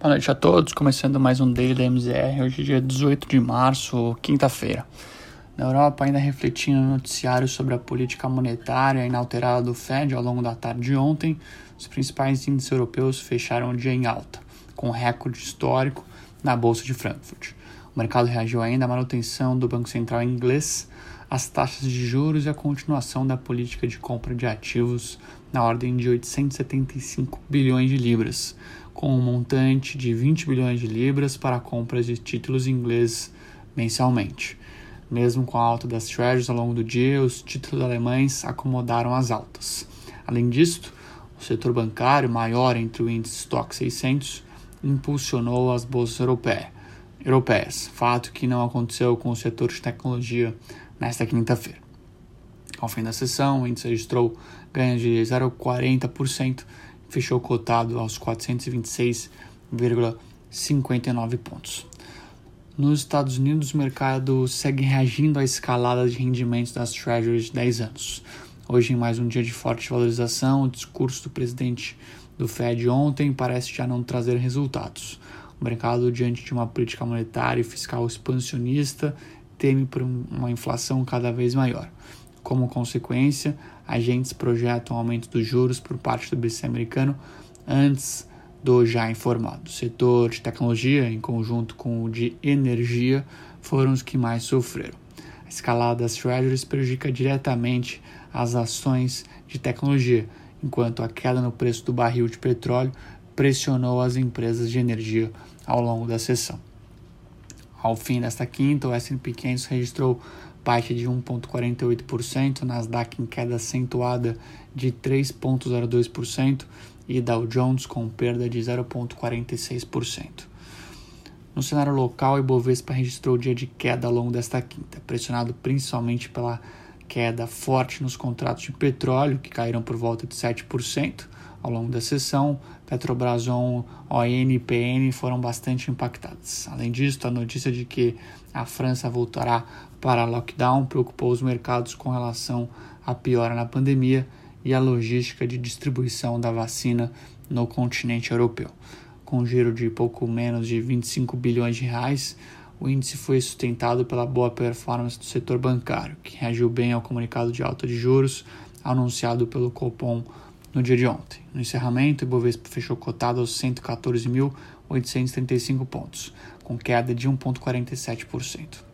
Boa noite a todos, começando mais um Daily da MZR, hoje é dia 18 de março, quinta-feira. Na Europa, ainda refletindo no noticiário sobre a política monetária inalterada do Fed ao longo da tarde de ontem, os principais índices europeus fecharam o dia em alta, com recorde histórico na Bolsa de Frankfurt. O mercado reagiu ainda à manutenção do Banco Central inglês, às taxas de juros e à continuação da política de compra de ativos na ordem de 875 bilhões de libras, com um montante de 20 bilhões de libras para compras de títulos ingleses mensalmente. Mesmo com a alta das Treasuries ao longo do dia, os títulos alemães acomodaram as altas. Além disso, o setor bancário, maior entre o índice Stock 600, impulsionou as bolsas europeias, fato que não aconteceu com o setor de tecnologia nesta quinta-feira. Ao fim da sessão, o índice registrou ganhos de 0,40% fechou cotado aos 426,59 pontos. Nos Estados Unidos, o mercado segue reagindo à escalada de rendimentos das Treasuries de 10 anos. Hoje, em mais um dia de forte valorização, o discurso do presidente do Fed ontem parece já não trazer resultados. O mercado, diante de uma política monetária e fiscal expansionista, teme por uma inflação cada vez maior. Como consequência, agentes projetam aumento dos juros por parte do BC americano antes do já informado. O setor de tecnologia, em conjunto com o de energia, foram os que mais sofreram. A escalada das treasuries prejudica diretamente as ações de tecnologia, enquanto a queda no preço do barril de petróleo pressionou as empresas de energia ao longo da sessão. Ao fim desta quinta, o S&P 500 registrou baixa de 1,48%, Nasdaq em queda acentuada de 3,02% e Dow Jones com perda de 0,46%. No cenário local, o Ibovespa registrou dia de queda ao longo desta quinta, pressionado principalmente pela queda forte nos contratos de petróleo, que caíram por volta de 7% ao longo da sessão. Petrobras ON, ON e PN foram bastante impactadas. Além disso, a notícia de que a França voltará para lockdown preocupou os mercados com relação à piora na pandemia e à logística de distribuição da vacina no continente europeu. Com um giro de pouco menos de 25 bilhões de reais, o índice foi sustentado pela boa performance do setor bancário, que reagiu bem ao comunicado de alta de juros anunciado pelo Copom no dia de ontem. No encerramento, o Ibovespa fechou cotado aos 114.835 pontos, com queda de 1,47%.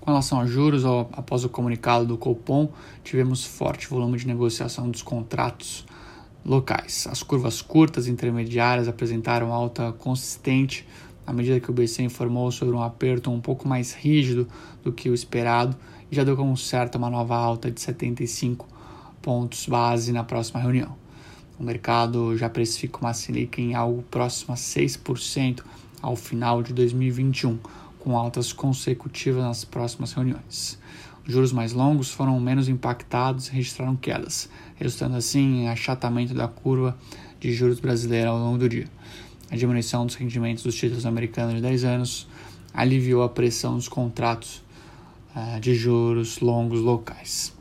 Com relação a juros, após o comunicado do Copom, tivemos forte volume de negociação dos contratos locais. As curvas curtas e intermediárias apresentaram alta consistente à medida que o BC informou sobre um aperto um pouco mais rígido do que o esperado e já deu como certo uma nova alta de 75 pontos base na próxima reunião. O mercado já precifica uma Selic em algo próximo a 6% ao final de 2021 com altas consecutivas nas próximas reuniões. Os juros mais longos foram menos impactados e registraram quedas, resultando assim em achatamento da curva de juros brasileira ao longo do dia. A diminuição dos rendimentos dos títulos americanos de 10 anos aliviou a pressão dos contratos uh, de juros longos locais.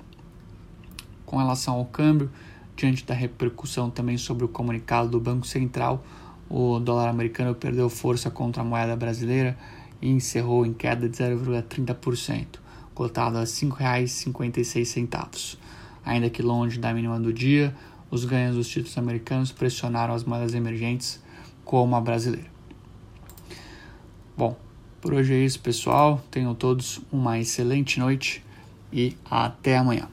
Com relação ao câmbio, diante da repercussão também sobre o comunicado do Banco Central, o dólar americano perdeu força contra a moeda brasileira e encerrou em queda de 0,30%, cotado a R$ 5,56. Ainda que longe da mínima do dia, os ganhos dos títulos americanos pressionaram as moedas emergentes, como a brasileira. Bom, por hoje é isso, pessoal. Tenham todos uma excelente noite e até amanhã.